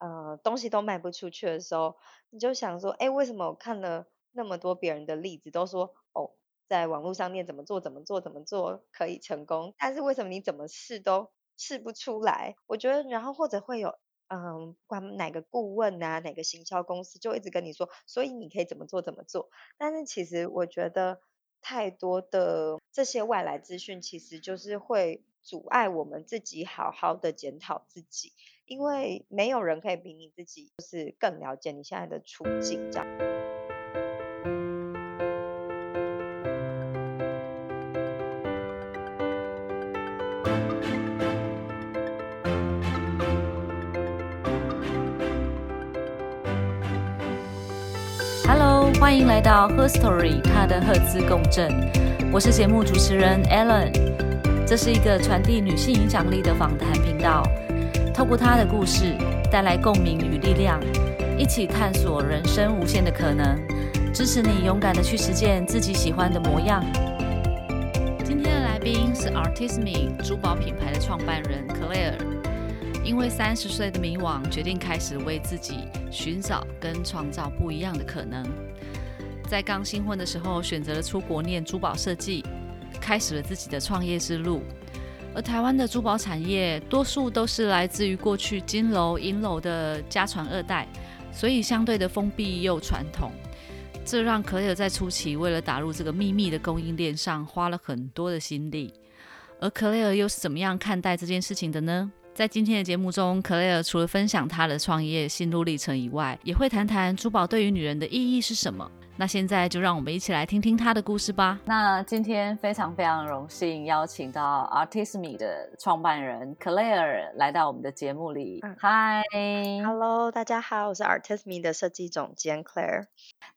呃东西都卖不出去的时候，你就想说，哎，为什么我看了那么多别人的例子，都说哦，在网络上面怎么做怎么做怎么做可以成功，但是为什么你怎么试都试不出来？我觉得，然后或者会有。嗯，管哪个顾问啊，哪个行销公司就一直跟你说，所以你可以怎么做怎么做。但是其实我觉得太多的这些外来资讯，其实就是会阻碍我们自己好好的检讨自己，因为没有人可以比你自己就是更了解你现在的处境这样。欢迎来到 Her Story，她的赫兹共振。我是节目主持人 Ellen，这是一个传递女性影响力的访谈频道。透过他的故事，带来共鸣与力量，一起探索人生无限的可能，支持你勇敢的去实践自己喜欢的模样。今天的来宾是 Artisme 珠宝品牌的创办人 Claire。因为三十岁的迷惘，决定开始为自己寻找跟创造不一样的可能。在刚新婚的时候，选择了出国念珠宝设计，开始了自己的创业之路。而台湾的珠宝产业，多数都是来自于过去金楼银楼的家传二代，所以相对的封闭又传统。这让可尔在初期为了打入这个秘密的供应链上，花了很多的心力。而克雷尔又是怎么样看待这件事情的呢？在今天的节目中，克莱尔除了分享他的创业心路历程以外，也会谈谈珠宝对于女人的意义是什么。那现在就让我们一起来听听他的故事吧。那今天非常非常荣幸邀请到 Artisme 的创办人 Claire 来到我们的节目里。Hi，Hello，大家好，我是 Artisme 的设计总监 Claire。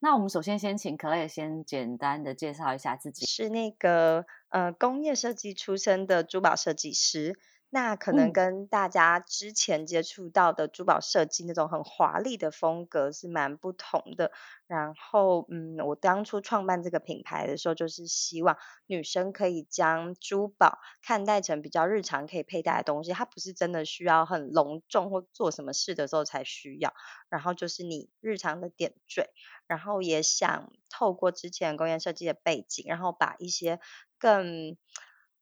那我们首先先请 Claire 先简单的介绍一下自己。是那个呃工业设计出身的珠宝设计师。那可能跟大家之前接触到的珠宝设计那种很华丽的风格是蛮不同的。然后，嗯，我当初创办这个品牌的时候，就是希望女生可以将珠宝看待成比较日常可以佩戴的东西，它不是真的需要很隆重或做什么事的时候才需要。然后就是你日常的点缀，然后也想透过之前工业设计的背景，然后把一些更。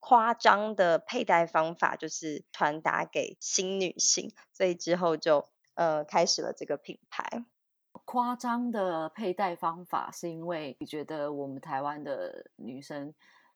夸张的佩戴方法就是传达给新女性，所以之后就呃开始了这个品牌。夸张的佩戴方法是因为你觉得我们台湾的女生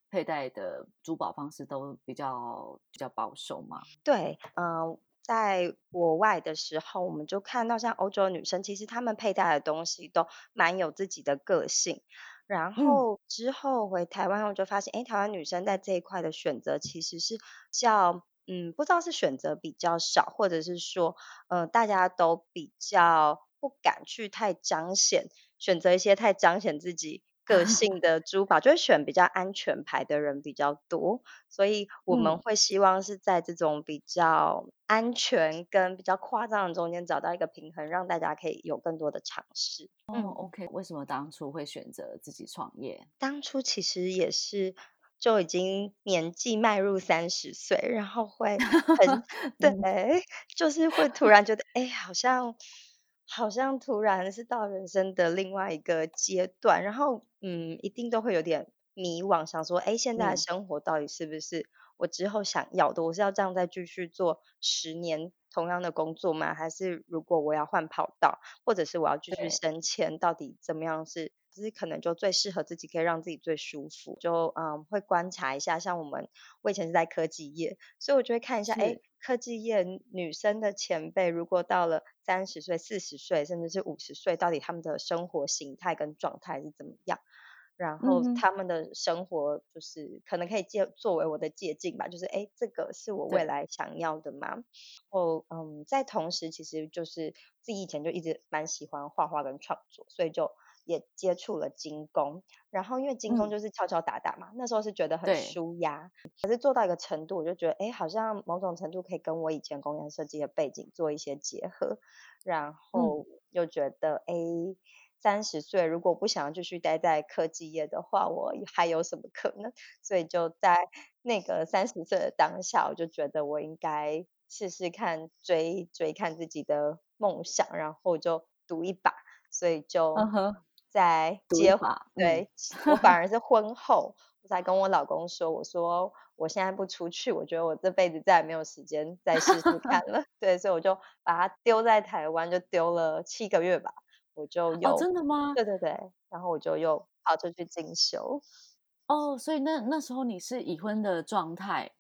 佩戴的珠宝方式都比较比较保守吗？对，嗯，在国外的时候，我们就看到像欧洲女生，其实她们佩戴的东西都蛮有自己的个性。然后之后回台湾，后就发现，哎，台湾女生在这一块的选择其实是较，嗯，不知道是选择比较少，或者是说，呃，大家都比较不敢去太彰显，选择一些太彰显自己。个性的珠宝就会选比较安全牌的人比较多，所以我们会希望是在这种比较安全跟比较夸张的中间找到一个平衡，让大家可以有更多的尝试。嗯，OK，为什么当初会选择自己创业？当初其实也是就已经年纪迈入三十岁，然后会很 对，就是会突然觉得，哎，好像。好像突然是到人生的另外一个阶段，然后嗯，一定都会有点迷惘，想说，哎，现在的生活到底是不是我之后想要的？我是要这样再继续做十年同样的工作吗？还是如果我要换跑道，或者是我要继续升迁，到底怎么样是？就是可能就最适合自己，可以让自己最舒服。就嗯，会观察一下，像我们，我以前是在科技业，所以我就会看一下，哎。科技业女生的前辈，如果到了三十岁、四十岁，甚至是五十岁，到底他们的生活形态跟状态是怎么样？然后他们的生活就是可能可以借作为我的借鉴吧，就是哎，这个是我未来想要的吗？后嗯，在同时，其实就是自己以前就一直蛮喜欢画画跟创作，所以就。也接触了精工，然后因为精工就是敲敲打打嘛，那时候是觉得很舒压，可是做到一个程度，我就觉得哎，好像某种程度可以跟我以前工业设计的背景做一些结合，然后又觉得哎，三十岁如果不想要继续待在科技业的话，我还有什么可能？所以就在那个三十岁的当下，我就觉得我应该试试看追追看自己的梦想，然后就赌一把，所以就在结把嗯对，我反而是 婚后我才跟我老公说，我说我现在不出去，我觉得我这辈子再也没有时间再试试看了。对，所以我就把它丢在台湾，就丢了七个月吧，我就哦，真的吗？对对对，然后我就又跑出去进修。哦，所以那那时候你是已婚的状态，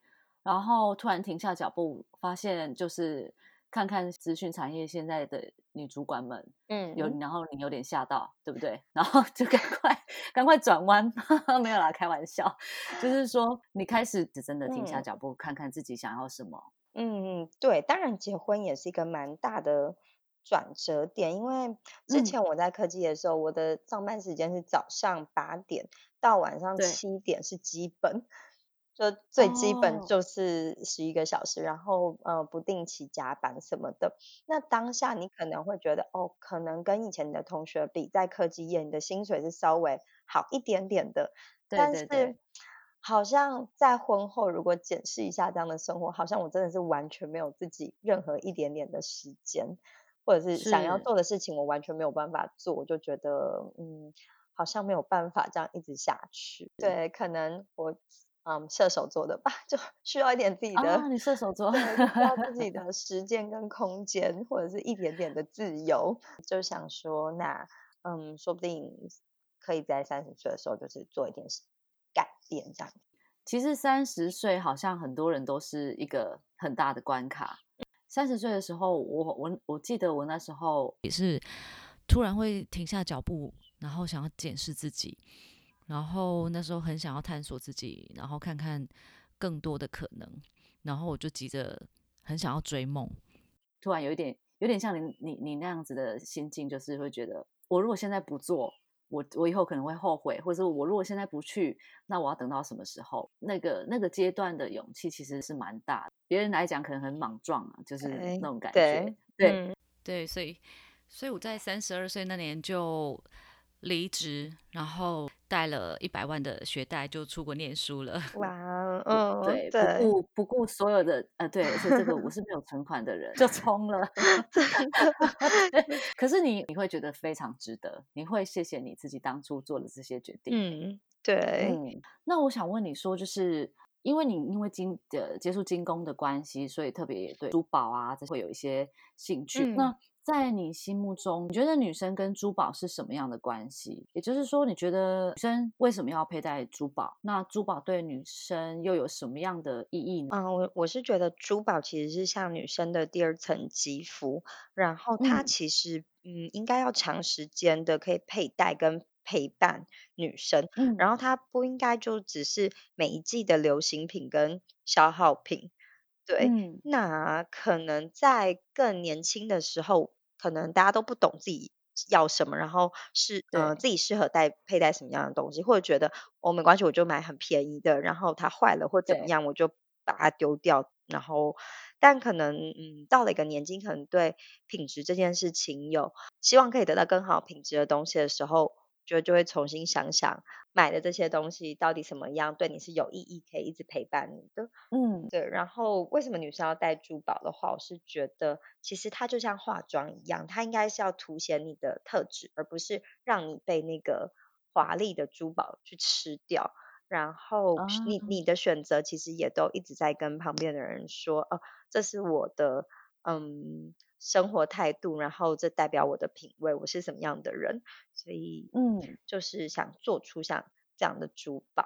然后突然停下脚步，发现就是看看资讯产业现在的女主管们嗯有，嗯，然后你有点吓到，对不对？然后就赶快赶快转弯，没有啦，开玩笑，就是说你开始真的停下嗯。脚步，看看自己想要什么。嗯，对，当然结婚也是一个蛮大的转折点，因为之嗯，前我在科技的时候，我的上班时间是早上八点到晚上，七点是基本，就最基本哦，就是十一个小时，然后呃不定期加班什么的。那当下你可能会觉得，哦，可能跟以前你的同学比，在科技业你的薪水是稍微好一点点的，对对对，但是。好像在婚后，如果检视一下这样的生活，好像我真的是完全没有自己任何一点点的时间，或者是想要，做的事情，我完全没有办法做，我就觉得，嗯，好像没有办法这样一直下去。对，可能我，嗯，射手座的吧，就需要一点自己的，啊，你射手座，需要自己的时间跟空间，或者是一点点的自由，就想说，那，嗯，说不定可以在三十岁的时候，就是做一点改变这样。其实三十岁好像很多人都是一个很大的关卡。三十岁的时候，我我我记得我那时候也是突然会停下脚步，然后想要检视自己，然后那时候很想要探索自己，然后看看更多的可能，然后我就急着很想要追梦，突然有一点有点像你你你那样子的心境，就是会觉得我如果现在不做，我我以后可能会后悔，或者我如果现在不去，那我要等到什么时候？那个那个阶段的勇气其实是蛮大的，别人来讲可能很莽撞啊，就是那种感对，觉。对，嗯对，所以所以我在三十二岁那年就离职，然后带了一百万的学贷就出国念书了。哇，不嗯，对，不对，顾不顾所有的呃，对，而且这个我是没有存款的人，就冲了。可是你你会觉得非常值得，你会谢谢你自己当初做的这些决定。嗯，对，嗯，那我想问你说，就是因为你因为精呃接触精工的关系，所以特别对珠宝啊这会有一些兴趣。嗯。那在你心目中，你觉得女生跟珠宝是什么样的关系？也就是说，你觉得女生为什么要佩戴珠宝？那珠宝对女生又有什么样的意义呢？嗯，我我是觉得珠宝其实是像女生的第二层肌肤，然后它嗯其实嗯应该要长时间的可以佩戴跟陪伴女生，嗯然后它不应该就只是每一季的流行品跟消耗品。对，嗯，那可能在更年轻的时候，可能大家都不懂自己要什么，然后是呃自己适合戴佩戴什么样的东西，或者觉得哦没关系，我就买很便宜的，然后它坏了或怎么，样，我就把它丢掉。然后，但可能嗯到了一个年纪，可能对品质这件事情有希望可以得到更好品质的东西的时候，就就会重新想想买的这些东西到底什么样对你是有意义，可以一直陪伴你的。嗯对，然后为什么女生要戴珠宝的话，我是觉得其实它就像化妆一样，它应该是要凸显你的特质，而不是让你被那个华丽的珠宝去吃掉。然后是你啊，你的选择其实也都一直在跟旁边的人说，哦，这是我的嗯生活态度，然后这代表我的品味，我是什么样的人，所以嗯。就是想做出像这样的珠宝，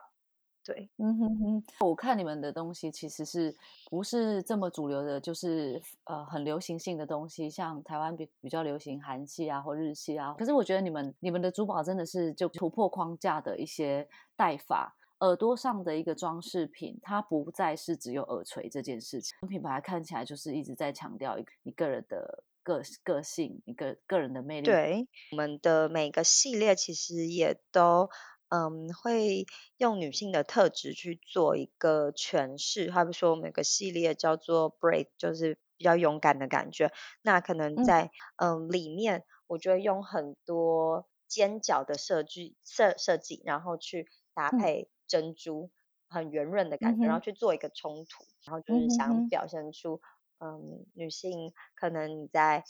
对，嗯哼哼，我看你们的东西其实是不是这么主流的，就是呃很流行性的东西，像台湾比比较流行韩系啊或日系啊。可是我觉得你们你们的珠宝真的是就突破框架的一些戴法，耳朵上的一个装饰品，它不再是只有耳垂这件事情。品牌看起来就是一直在强调一个你个人的个个性，一个个人的魅力。对，我们的每个系列其实也都，嗯，会用女性的特质去做一个诠释。好比说，我们有个系列叫做 Brave，就是比较勇敢的感觉。那可能嗯在嗯里面，我就会用很多尖角的设计设设计，然后去搭嗯配珍珠，很圆润的嗯感觉，然后去做一个冲突，然后就嗯是想表现出。嗯，女性可能你在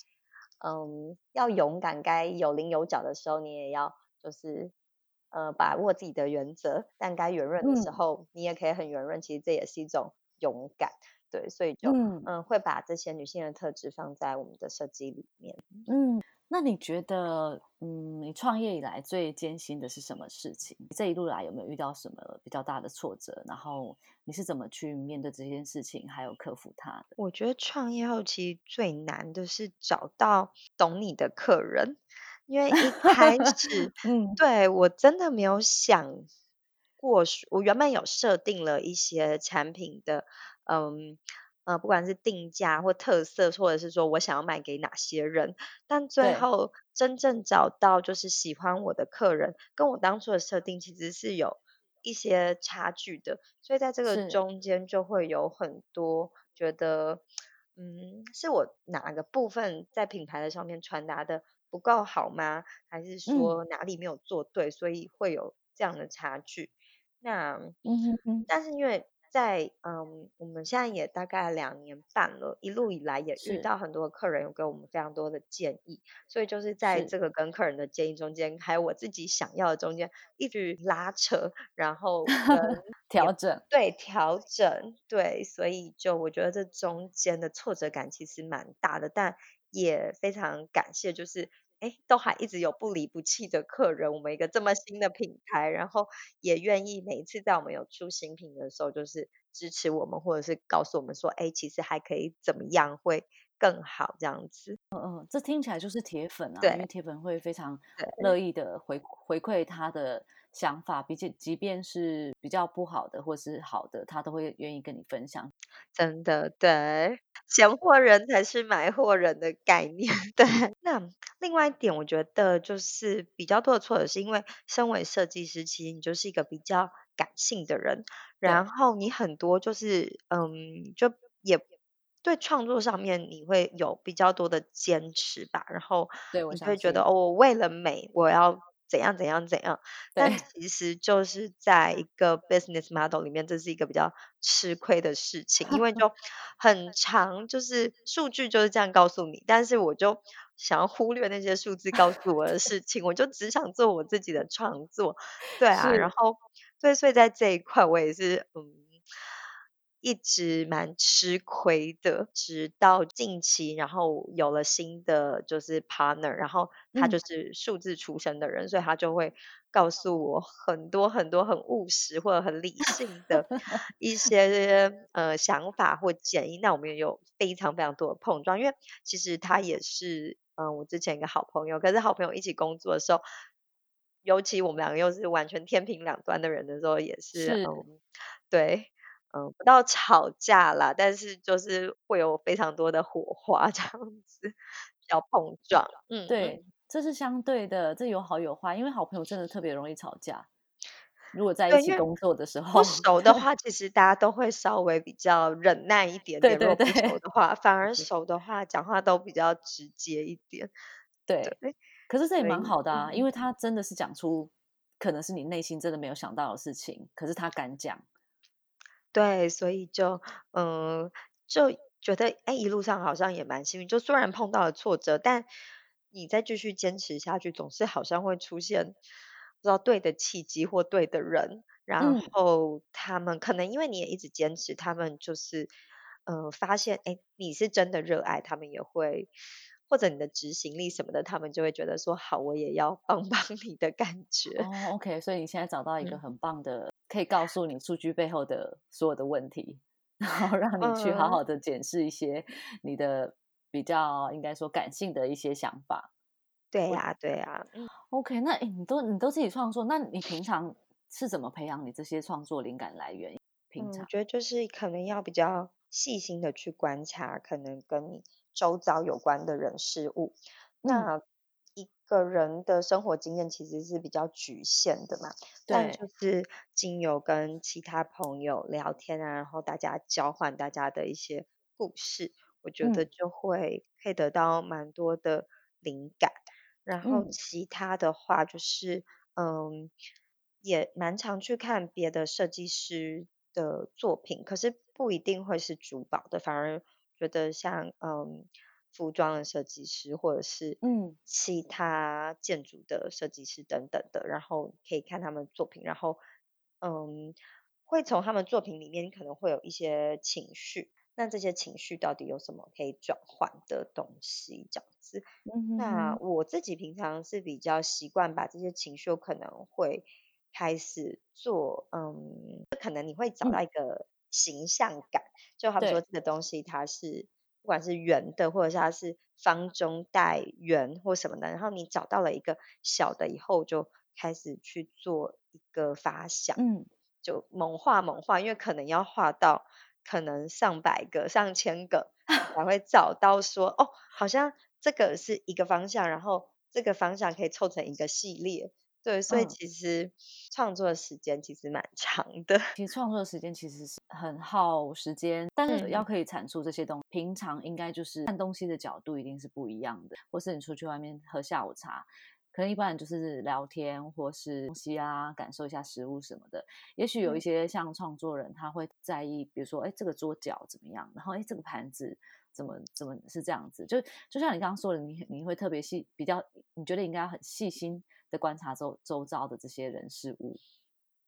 嗯，要勇敢，该有棱有角的时候，你也要就是呃把握自己的原则，但该圆润的时嗯候，你也可以很圆润，其实这也是一种勇敢。对，所以就嗯嗯会把这些女性的特质放在我们的设计里面。嗯，那你觉得，嗯，你创业以来最艰辛的是什么事情？这一路来有没有遇到什么比较大的挫折？然后你是怎么去面对这件事情，还有克服它的？我觉得创业后期最难的是找到懂你的客人，因为一开始 嗯，对我真的没有想过，我原本有设定了一些产品的，嗯呃，不管是定价或特色，或者是说我想要卖给哪些人，但最，后真正找到就是喜欢我的客人，跟我当初的设定其实是有一些差距的。所以在这个，中间就会有很多觉得，嗯，是我哪个部分在品牌的上面传达的不够好吗？还是嗯说哪里没有做对，所以会有这样的差距？那嗯哼哼，但是因为在嗯，我们现在也大概两年半了，一路以来也遇到很多客人有给我们非常多的建议，所以就是在，这个跟客人的建议中间，还有我自己想要的中间，一直拉扯，然后 调整，对调整，对，所以就我觉得这中间的挫折感其实蛮大的，但也非常感谢，就是哎，都还一直有不离不弃的客人，我们一个这么新的品牌，然后也愿意每一次在我们有出新品的时候，就是支持我们，或者是告诉我们说，哎，其实还可以怎么样会更好这样子。嗯嗯，这听起来就是铁粉啊，因为对铁粉会非常对乐意的回回馈他的想法，比起即便是比较不好的或是好的，他都会愿意跟你分享。真的，对，闲货人才是买货人的概念。对，那另外一点，我觉得就是比较多的挫折，是因为身为设计师，其实你就是一个比较感性的人，然，后你很多就是嗯，就也对创作上面你会有比较多的坚持吧，然后对，我会觉得哦，我为了美，我要怎样怎样怎样，但，其实就是在一个 business model 里面，这是一个比较吃亏的事情，因为 就很长，就是数据就是这样告诉你，但是我就想要忽略那些数字告诉我的 事情，我就只想做我自己的创作，对啊，然是，后对，所以在这一块我也是嗯。一直蛮吃亏的，直到近期，然后有了新的就是 partner，然后他就嗯，是数字出身的人，所以他就会告诉我很多很多很务实或者很理性的 一些呃想法或建议。那我们也有非常非常多的碰撞，因为其实他也是嗯、呃我之前一个好朋友，可是好朋友一起工作的时候，尤其我们两个又是完全天平两端的人的时候，也是是，嗯对。嗯，不到吵架啦，但是就是会有非常多的火花这样子，要碰撞。嗯对，嗯，这是相对的，这有好有坏，因为好朋友真的特别容易吵架，如果在一起工作的时候不候，熟的话，其实大家都会稍微比较忍耐一点点，如对对果不熟，的话，反而熟的话，讲话都比较直接一点。对，对，可是这也蛮好的啊，因嗯。为他真的是讲出可能是你内心真的没有想到的事情，可是他敢讲，对，所以就嗯，就觉得哎，一路上好像也蛮幸运。就虽然碰到了挫折，但你再继续坚持下去，总是好像会出现不知道对的契机或对的人，然嗯，后他们可能因为你也一直坚持，他们就是呃发现哎你是真的热爱，他们也会或者你的执行力什么的，他们就会觉得说好，我也要帮 帮你的感觉。哦，OK，所以你现在找到一个嗯很棒的，可以告诉你数据背后的所有的问题，然后让你去好嗯。好的检视一些你的比较应该说感性的一些想法。我 OK，对呀，对呀，嗯。那诶，你都你都自己创作，那你平常是怎么培养你这些创作灵感来源？平嗯，我常，觉得就是可能要比较细心的去观察，可能跟你周遭有关的人事物。嗯，那一个人的生活经验其实是比较局限的嘛，但，就是经由跟其他朋友聊天啊，然后大家交换大家的一些故事，我觉得嗯。就会可以得到蛮多的灵感。然后嗯。其他的话就是，嗯，也蛮常去看别的设计师的作品，可是不一定会是珠宝的，反而觉得像嗯服装的设计师，或者是嗯其他建筑的设计师等等的，然后可以看他们作品，然后嗯，会从他们作品里面可能会有一些情绪，那这些情绪到底有什么可以转换的东西？这样子。嗯那我自己平常是比较习惯把这些情绪，有可能会开始做，嗯，可能你会找嗯到一个形象感，就好比说这个东西它是不管是圆的，或者是它是方中带圆或什么的，然后你找到了一个小的以后，就开始去做一个发想，嗯就猛画猛画，因为可能要画到可能上百个、上千个，才会找到说哦，好像这个是一个方向，然后这个方向可以凑成一个系列。对，所以嗯。其实创作的时间其实蛮 长的。其实创作的时间其实是很耗时间，但是要嗯可以产出这些东西，平常应该就是看东西的角度一定是不一样的，或是你出去外面喝下午茶，可能一般人就是聊天或是东西啊，感受一下食物什么的。也许有一嗯些像创作人，他会在意，比如说，哎，这个桌角怎么样，然后哎，这个盘子怎么怎么是这样子，就就像你刚刚说的，你你会特别细，比较你觉得应该很细心的观察周周遭的这些人事物，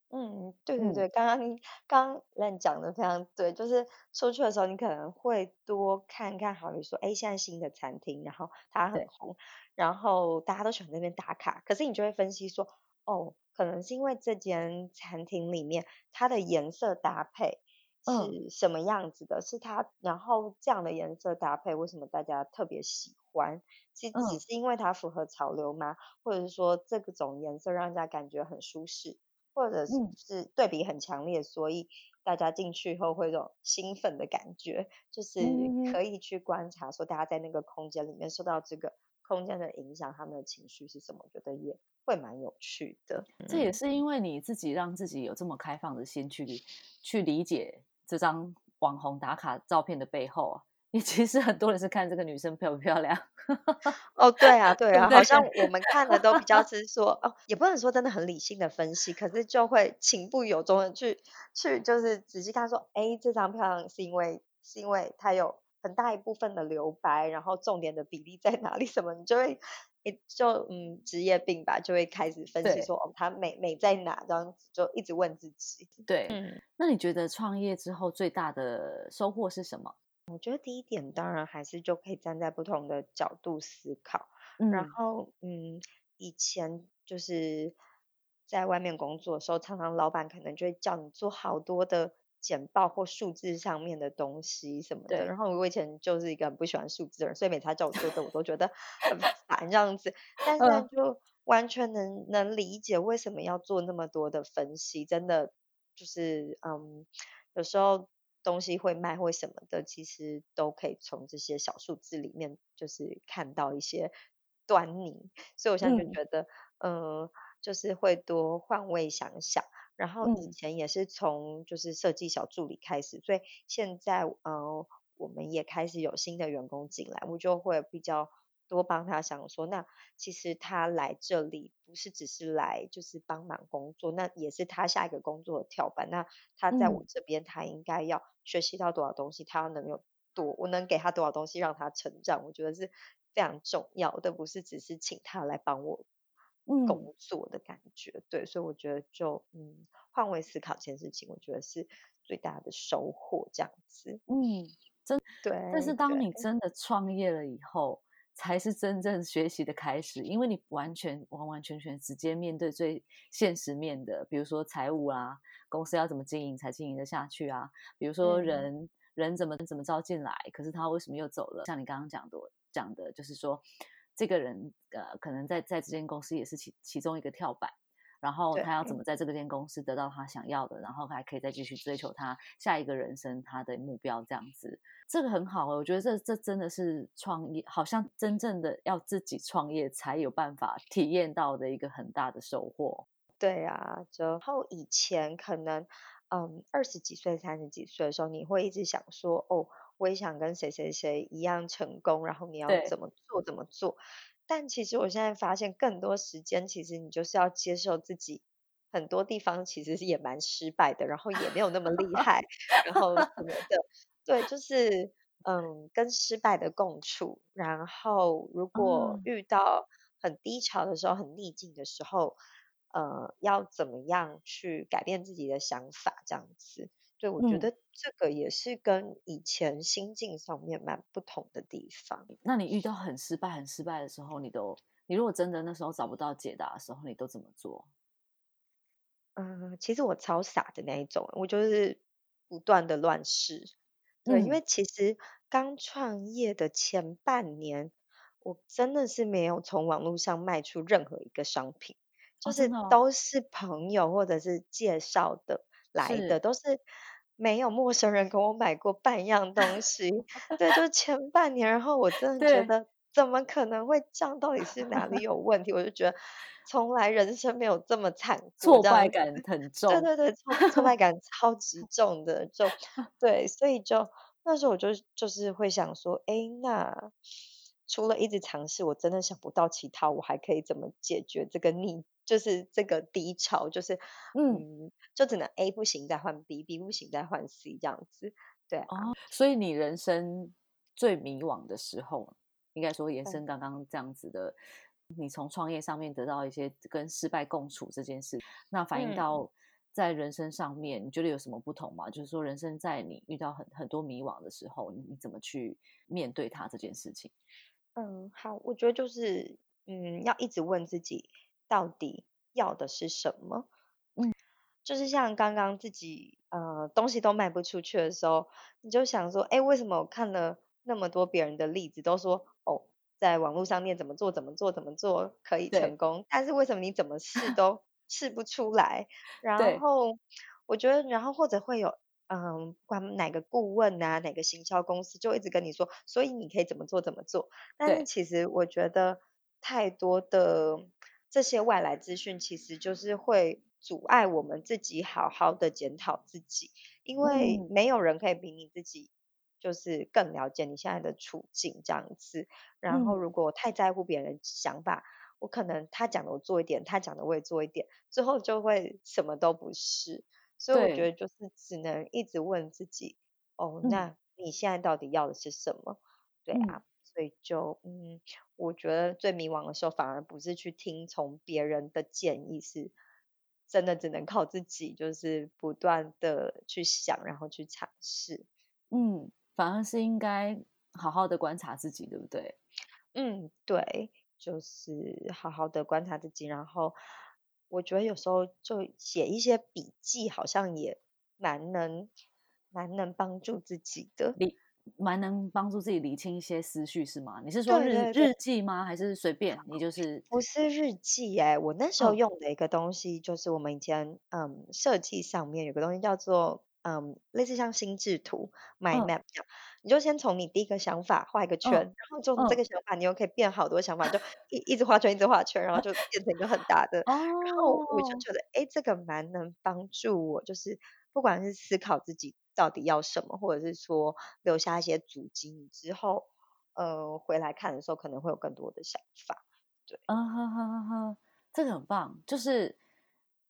嗯，对对嗯，对，刚刚你刚刚烂讲的非常对，就是出去的时候，你可能会多看看，好比说，哎，现在新的餐厅，然后它很对，红，然后大家都喜欢在那边打卡，可是你就会分析说，哦，可能是因为这间餐厅里面它的颜色搭配嗯是什么样子的，是它，然后这样的颜色搭配，为什么大家特别喜欢？是只嗯是因为它符合潮流吗？或者是说这个种颜色让人家感觉很舒适？或者是对比很强烈，所以大家进去后会有种兴奋的感觉，就是可以去观察说大家在那个空间里面受到这个空间的影响，他们的情绪是什么，我觉得也会蛮有趣的。这也嗯是因为你自己让自己有这么开放的心去去理解这张网红打卡照片的背后啊。你其实很多人是看这个女生漂不漂亮，哦，对啊，对啊，好像？我们看的都比较是说，哦，也不能说真的很理性的分析，可是就会情不由衷的去去就是仔细看说，哎，这张漂亮是因为是因为它有很大一部分的留白，然后重点的比例在哪里什么，你就会。诶就嗯，职业病吧，就会开始分析说，哦，他美美在哪，这样子就一直问自己。对，嗯，那你觉得创业之后最大的收获是什么？我觉得第一点当然还是就可以站在不同的角度思考，然嗯，后，嗯，以前就是在外面工作的时候，常常老板可能就会叫你做好多的简报或数字上面的东西什么的。然后我以前就是一个很不喜欢数字的人，所以每次他叫我做的，我都觉得很烦这样子。但现在嗯就完全能能理解为什么要做那么多的分析，真的就是嗯，有时候东西会卖或什么的，其实都可以从这些小数字里面就是看到一些端倪。所以我现在就嗯觉得，呃，就是会多换位想想。然后以嗯前也是从就是设计小助理开始，所以现在呃我们也开始有新的员工进来，我就会比较多帮他想说，那其实他来这里不是只是来就是帮忙工作，那也是他下一个工作的跳板。那他在我嗯这边，他应该要学习到多少东西，他要能有多，我能给他多少东西让他成长，我觉得是非常重要的，不是只是请他来帮我嗯，工作的感觉。对，所以我觉得就嗯换位思考这件事情，我觉得是最大的收获，这样子。嗯，真对但是当你，真的创业了以后，才是真正学习的开始，因为你完全完完全全直接面对最现实面的，比如说财务啊，公司要怎么经营才经营得下去啊，比如说嗯人人怎么怎么招进来，可是他为什么又走了？像你刚刚讲的讲的，就是说这个人呃，可能在在这间公司也是其其中一个跳板。然后他要怎么在这个间公司得到他想要的，然后还可以再继续追求他下一个人生他的目标，这样子，这个很好哦。我觉得这这真的是创业，好像真正的要自己创业才有办法体验到的一个很大的收获。对啊，然后以前可能，嗯，二十几岁、三十几岁的时候，你会一直想说，哦，我也想跟谁谁谁一样成功，然后你要对，怎么做怎么做。但其实我现在发现，更多时间其实你就是要接受自己很多地方其实也蛮失败的，然后也没有那么厉害，然后什么的。对，就是嗯，跟失败的共处，然后如果啊，遇到很低潮的时候、很逆境的时候，呃，要怎么样去改变自己的想法，这样子。对，我觉嗯，得这个也是跟以前心境上面蛮不同的地方。那你遇到很失败、很失败的时候，你都你如果真的那时候找不到解答的时候，你都怎么做？嗯，其实我超傻的那一种，我就是不断的乱试。对，因嗯，为其实刚创业的前半年，我真的是没有从网络上卖出任何一个商品，就是都是朋友或者是介绍的来的，是，都是没有陌生人跟我买过半样东 西。对，就是前半年，然后我真的觉对，得怎么可能会这样？到底是哪里有问题？我就觉得从来人生没有这么惨 过，挫这样子。败 感很重。对对对，挫挫败感超级重的，就对，所以就那时候我就就是会想说，诶，那除了一直尝试，我真的想不到其他我还可以怎么解决这个逆，就是这个低潮，就是嗯，嗯，就只能 A 不行再换 B，B 不行再换 C 这样子，对啊，哦，所以你人生最迷惘的时候，应该说延嗯伸刚刚这样子的，你从创业上面得到一些跟失败共处这件事，那反映嗯。到在人生上面，你觉得有什么不同吗？就是说，人生在你遇到很很多迷惘的时候，你你怎么去面对它这件事情？嗯，好，我觉得就是，嗯，要一直问自己到底要的是什么。嗯，就是像刚刚自己呃东西都卖不出去的时候，你就想说，哎，为什么我看了那么多别人的例子，都说哦，在网络上面怎么做怎么做怎么做可以成功，但是为什么你怎么试 都试不出来？然后我觉得，然后或者会有嗯，不管哪个顾问啊，哪个行销公司就一直跟你说，所以你可以怎么做怎么做。但是，其实我觉得太多的这些外来资讯，其实就是会阻碍我们自己好好的检讨自己，因为嗯没有人可以比你自己就是更了解你现在的处境这样子。然后嗯，如果我太在乎别人的想法，我可能他讲的我做一点，他讲的我也做一点，最后就会什么都不是。所以我觉，得就是只能一直问自己，哦，嗯那你现在到底要的是什么？对嗯啊，所以就嗯，我觉得最迷惘的时候，反而不是去听从别人的建议，是真的只能靠自己，就是不断的去想，然后去尝试。嗯，反而是应该好好的观察自己，对不对？嗯，对，就是好好的观察自己，然后我觉得有时候就写一些笔记，好像也蛮能蛮能帮助自己的。理蛮能帮助自己理清一些思绪，是吗？你是说日。日记吗？还是随便？你就是不是日记哎，我那时候嗯用的一个东西，就是我们以前嗯设计上面有个东西叫做嗯类似像心智图 mind 嗯 map 这样，你就先从你第一个想法画一个圈，嗯然后从这嗯，个想法你又可以变好多想法，就 一一直画圈一直画圈，然后就变成一个很大的，然后我就哦，觉得诶，这个蛮能帮助我，就是不管是思考自己到底要什么，或者是说留下一些足迹，你之后呃回来看的时候可能会有更多的想法。对。嗯哼哼哼哼，这个很棒，就是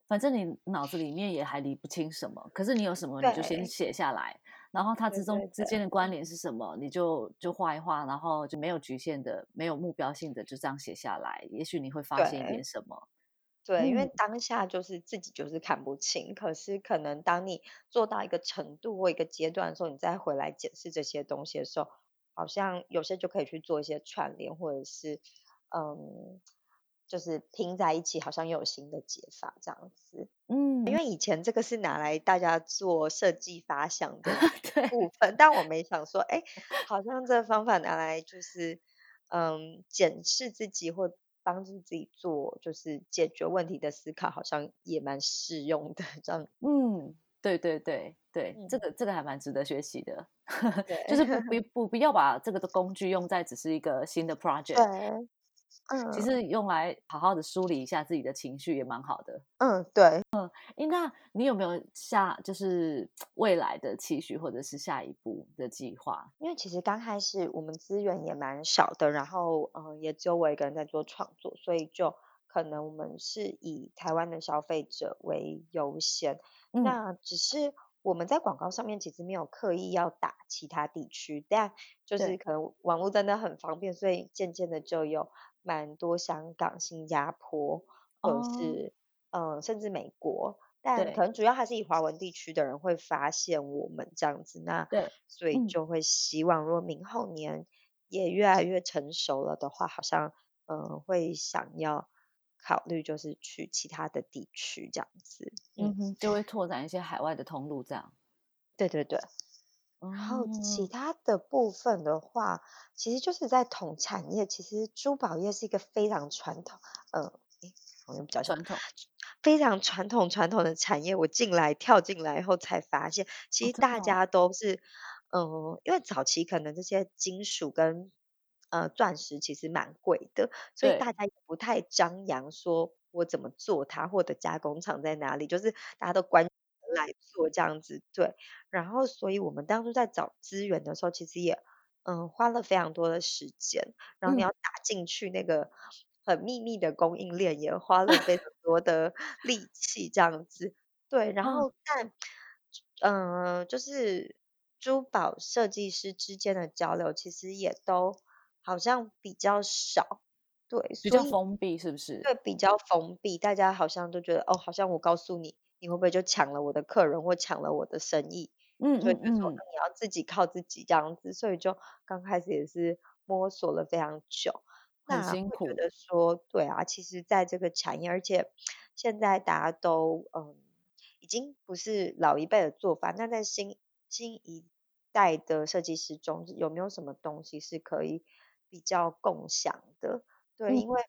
反正你脑子里面也还理不清什么，可是你有什么你就先，写下来，然后它之中之间的关联是什么，你就就画一画，然后就没有局限的、没有目标性的就这样写下来，也许你会发现一点，什么。对，因为嗯当下就是自己就是看不清，可是可能当你做到一个程度或一个阶段的时候，你再回来检视这些东西的时候，好像有些就可以去做一些串联，或者是嗯，就是拼在一起，好像又有新的解法这样子。嗯因嗯，为以前这个是拿来大家做设计发想的 对，部分，但我没想说，哎，好像这个方法拿来就是，嗯，检视自己或帮助自己做，就是解决问题的思考，好像也蛮适用的，这样，嗯，对对对对，这嗯，个这个还蛮值得学习的，就是不 不不不要把这个的工具用在只是一个新的 project，对，嗯其实用来好好的梳理一下自己的情绪也蛮好的。嗯，对。诶，那你有没有下就是未来的期许，或者是下一步的计划？因为其实刚开始我们资源也蛮少的，然后嗯、呃也只有我一个人在做创作，所以就可能我们是以台湾的消费者为优先。嗯那只是我们在广告上面其实没有刻意要打其他地区，但就是可能网络真的很方便，所以渐渐的就有蛮多香港、新加坡或者哦，是嗯、呃甚至美国，但可能主要还是以华文地区的人会发现我们这样子，那对，所以嗯就会希望如果明后年也越来越成熟了的话，好像嗯、呃会想要考虑就是去其他的地区这样子，嗯，嗯哼，就会拓展一些海外的通路，这样。对对对。然后其哦，他的部分的话，其实就是在同产业，其实珠宝业是一个非常传统，呃，诶，好像比较像传统。非常传统传统的产业。我进来跳进来以后才发现，其哦，实真的哦，大家都是，嗯，因为早期可能这些金属跟呃钻石其实蛮贵的，所以大对家也不太张扬说我怎么做它，或者加工厂在哪里，就是大家都关来做这样子，对。然后，所以我们当初在找资源的时候，其实也，嗯，花了非常多的时间。然后你嗯，要打进去那个很秘密的供应链，也花了非常 多的力气，这样子。对，然嗯，后但，嗯、就是珠宝设计师之间的交流，其实也都好像比较少。对，比较封闭是不是？对，比较封闭，大家好像都觉得，哦，好像我告诉你，你会不会就抢了我的客人或抢了我的生意？嗯所以就说，你要自己靠自己这样子，所以就刚开始也是摸索了非常久。很那辛苦，得说，对啊，其实在这个产业，而且现在大家都嗯，已经不是老一辈的做法，那在新新一代的设计师中，有没有什么东西是可以比较共享的？对，嗯，因为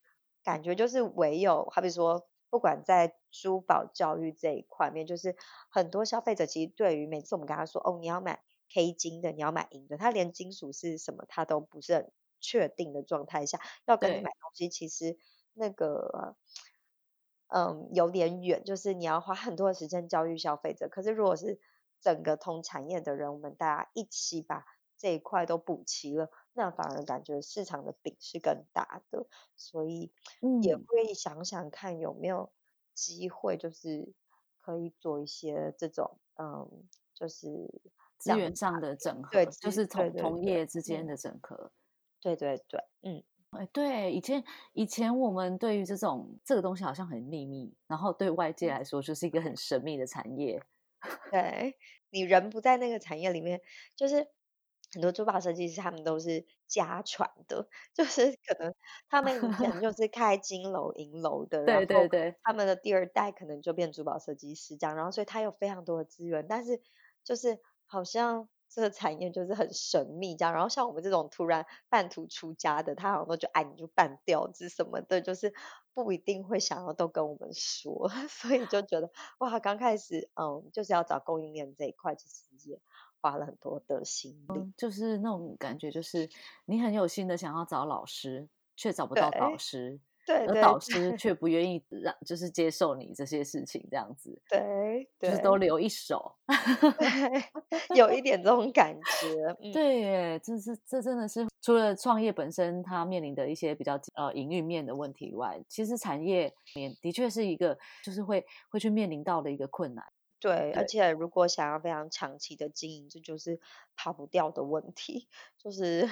感觉就是唯有好比说，不管在珠宝教育这一块面，就是很多消费者其实对于每次我们跟他说，哦，你要买 K 金的，你要买银的，他连金属是什么他都不是很确定的状态下，要跟你买东西，其实那个嗯有点远，就是你要花很多的时间教育消费者。可是如果是整个同产业的人，我们大家一起把这一块都补齐了，那反而感觉市场的饼是更大的，所以也嗯，会想想看有没有机会，就是可以做一些这种，嗯，就是资源上的整合对，就是同同业之间嗯，的整合。对对对，嗯，哎，对，以前以前我们对于这种这个东西好像很秘密，然后对外界嗯，来说就是一个很神秘的产业。对，你人不在那个产业里面，就是很多珠宝设计师他们都是家传的，就是可能他们以前就 是开金楼银楼的，然对对后对，他们的第二代可能就变珠宝设计师这样，然后所以他有非常多的资源，但是就是好像这个产业就是很神秘这样，然后像我们这种突然半途出家的，他好像都就哎你就半吊子什么的，就是不一定会想要都跟我们说，所以就觉得哇，刚开始嗯就是要找供应链这一块，其实也花了很多的心力，就是那种感觉，就是你很有心的想要找老师，却找不到导师，对对而导师却不愿意让，就是接受你这些事情，这样子，对就是都留一手。对，有一点这种感觉，嗯。对耶，这是这真的是除了创业本身它面临的一些比较呃营运面的问题以外，其实产业面的确是一个就是会会去面临到的一个困难。对，而，且如果想要非常长期的经营，这就是跑不掉的问题。就是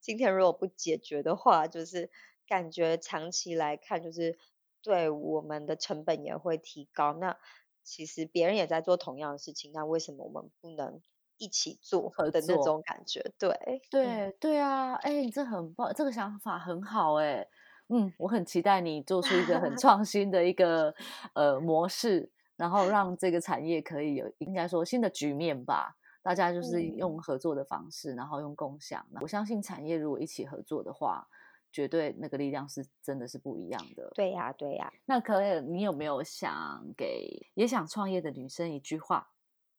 今天如果不解决的话，就是感觉长期来看，就是对我们的成本也会提高。那其实别人也在做同样的事情，那为什么我们不能一起做的那。种感觉？对，嗯，对对啊，哎，你这很棒，这个想法很好哎，嗯，我很期待你做出一个很 创新的一个呃模式，然后让这个产业可以有应该说新的局面吧。大家就是用嗯，合作的方式，然后用共享。我相信产业如果一起合作的话，绝对那个力量是真的是不一样的。对呀，对呀。那可以，你有没有想给也想创业的女生一句话？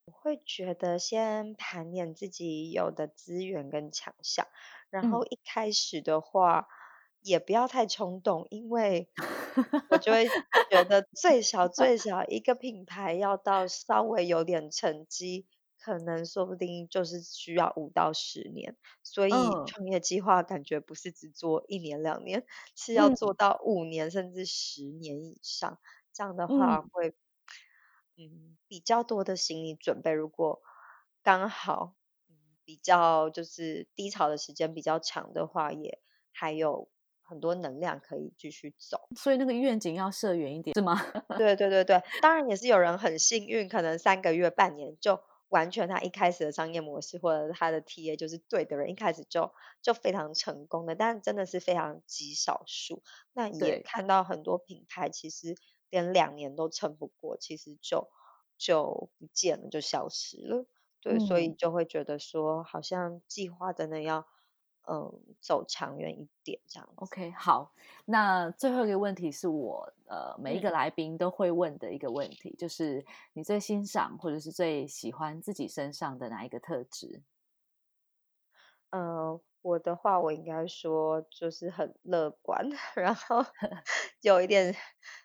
我会觉得先盘点自己有的资源跟强项，然后嗯，一开始的话也不要太冲动，因为我就会觉得最少最少一个品牌要到稍微有点成绩，可能说不定就是需要五到十年，所以嗯。创业计划感觉不是只做一年两年，是要嗯。做到五年甚至十年以上，这样的话嗯，会嗯比较多的心理准备。如果刚好嗯比较就是低潮的时间比较长的话，也还有很多能量可以继续走。所以那个愿景要设远一点，是吗？对对对对，当然也是有人很幸运，可能三个月、半年就完全他一开始的商业模式或者他的 TA 就是对的人，一开始就就非常成功的，但真的是非常极少数。那也看到很多品牌其实连两年都撑不过，其实就就不见了，就消失了。对，所以嗯就会觉得说，好像计划真的要嗯走长远一点这样。OK，好，那最后一个问题是我呃每一个嗯来宾都会问的一个问题，就是你最欣赏或者是最喜欢自己身上的哪一个特质？呃，我的话，我应该说就是很乐观，然后 有一点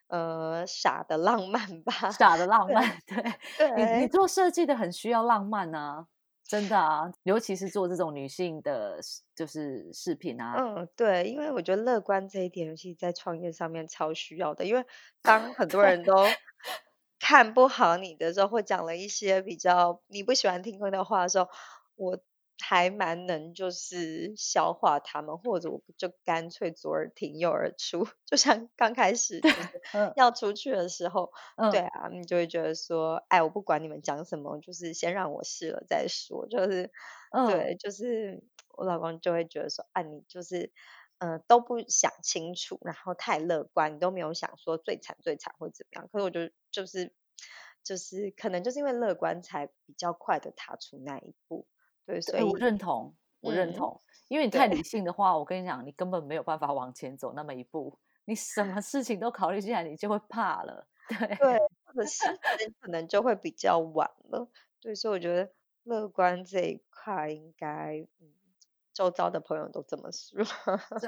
呃傻的浪漫吧。傻的浪对漫，对你你，做设计的很需要浪漫啊，真的啊，尤其是做这种女性的饰，就是饰品啊，嗯，对，因为我觉得乐观这一点，尤其在创业上面超需要的，因为当很多人都。看不好你的时候，或讲了一些比较你不喜欢听的话的时候，我还蛮能就是消化他们，或者我就干脆左耳听右耳出，就像刚开始要出去的时候，对嗯啊，你就会觉得说，哎，我不管你们讲什么，就是先让我试了再说，就是嗯，对，就是我老公就会觉得说，啊，你就是呃都不想清楚，然后太乐观，你都没有想说最惨最惨会怎么样。可是我就就是就是可能就是因为乐观，才比较快的踏出那一步。对，所以，我以认同，我认嗯，同，因为你太理性的话，我跟你讲，你根本没有办法往前走那么一步，你什么事情都考虑进来，你就会怕了，对。对，或者时间可能就会比较晚了。对，所以我觉得乐观这一块应该，嗯，周遭的朋友都这么说。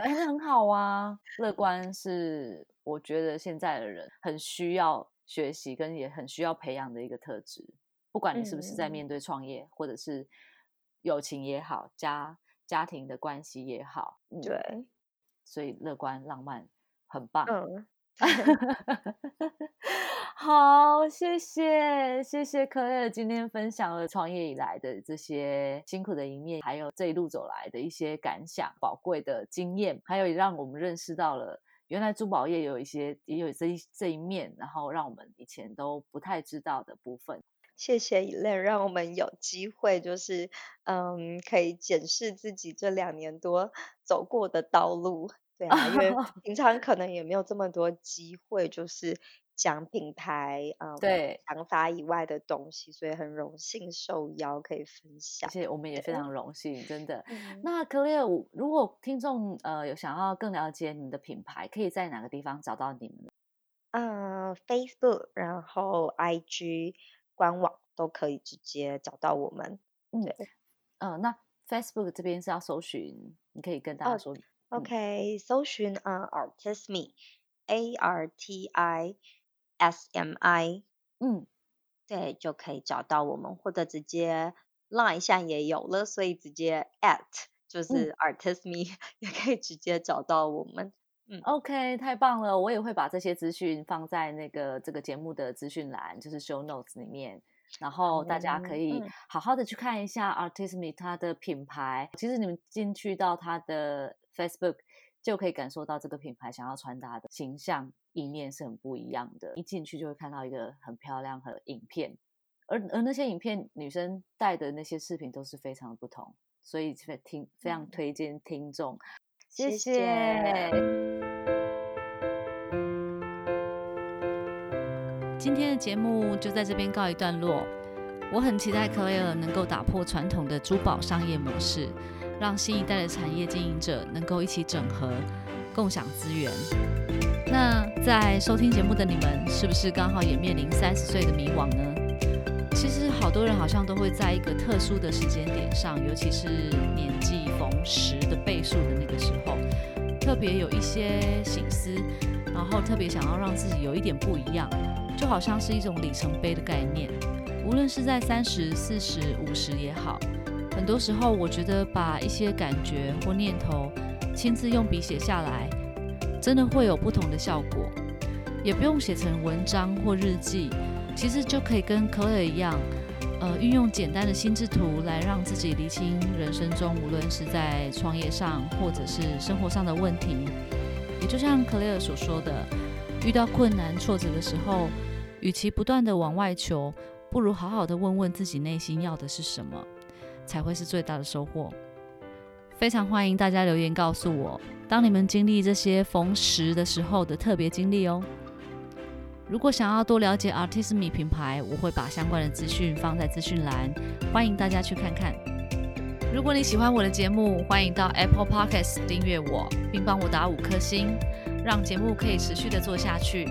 哎，很好啊。乐观是我觉得现在的人很需要学习，跟也很需要培养的一个特质。不管你是不是在嗯，面对创业，或者是友情也好，家家庭的关系也好，嗯，对，所以乐观浪漫很棒。嗯，好，谢谢谢谢可乐今天分享了创业以来的这些辛苦的一面，还有这一路走来的一些感想、宝贵的经验，还有也让我们认识到了原来珠宝业有一些也有这一这一面，然后让我们以前都不太知道的部分。谢谢 e l a 让我们有机会，就是嗯，可以检视自己这两年多走过的道路。对啊，因为 平常可能也没有这么多机会，就是讲品牌嗯对，想法以外的东西，所以很荣幸受邀可以分享。谢谢，我们也非，常荣幸，真的。嗯。那 Clear，如果听众呃有想要更了解你们的品牌，可以在哪个地方找到你们呢？嗯，Facebook，然后 IG 官网都可以直接找到我们。嗯，对，呃，那 Facebook 这边是要搜寻，你可以跟大家哦说，嗯，，OK，搜寻啊 Artismi，A R T I S M I，嗯，对，就可以找到我们，或者直接 Line 现在也有了，所以直接 at 就嗯是 Artismi 也可以直接找到我们。嗯，OK，太棒了！我也会把这些资讯放在那个这个节目的资讯栏，就是 Show Notes 里面，然后大家可哦，以嗯，好好的去看一下 Artismi 它的品牌。其实你们进去到它的 Facebook 就可以感受到这个品牌想要传达的形象意念是很不一样的。一进去就会看到一个很漂亮和影片，而而那些影片女生带的那些饰品都是非常的不同，所以非听非常嗯，推荐听众。谢谢谢。谢。今天的节目就在这边告一段落。我很期待 Claire 能够打破传统的珠宝商业模式，让新一代的产业经营者能够一起整合，共享资源。那在收听节目的你们，是不是刚好也面临三十岁的迷惘呢？其实好多人好像都会在一个特殊的时间点上，尤其是年纪逢十的倍数的那个时候，特别有一些醒思，然后特别想要让自己有一点不一样，就好像是一种里程碑的概念。无论是在三十、四十、五十也好，很多时候我觉得把一些感觉或念头亲自用笔写下来，真的会有不同的效果。也不用写成文章或日记，其实就可以跟可乐一样，呃，运用简单的心智图来让自己理清人生中无论是在创业上或者是生活上的问题。也就像克雷尔所说的，遇到困难挫折的时候，与其不断的往外求，不如好好的问问自己内心要的是什么，才会是最大的收获。非常欢迎大家留言告诉我，当你们经历这些逢十的时候的特别经历哦。如果想要多了解 Artisme 品牌，我会把相关的资讯放在资讯栏，欢迎大家去看看。如果你喜欢我的节目，欢迎到 Apple Podcast 订阅我，并帮我打五颗星，让节目可以持续的做下去。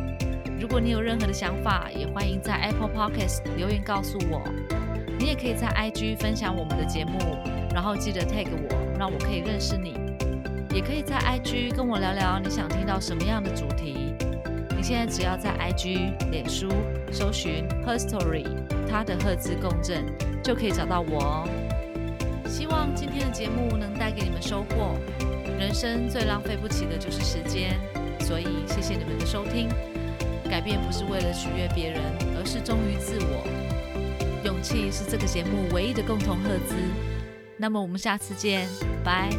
如果你有任何的想法，也欢迎在 Apple Podcast 留言告诉我。你也可以在 IG 分享我们的节目，然后记得 tag 我。让我可以认识你，也可以在 IG 跟我聊聊你想听到什么样的主题。你现在只要在 IG、脸书搜寻 Her Story，他的赫兹共振，就可以找到我哦。希望今天的节目能带给你们收获。人生最浪费不起的就是时间，所以谢谢你们的收听。改变不是为了取悦别人，而是忠于自我。勇气是这个节目唯一的共同赫兹。那么我们下次见，拜。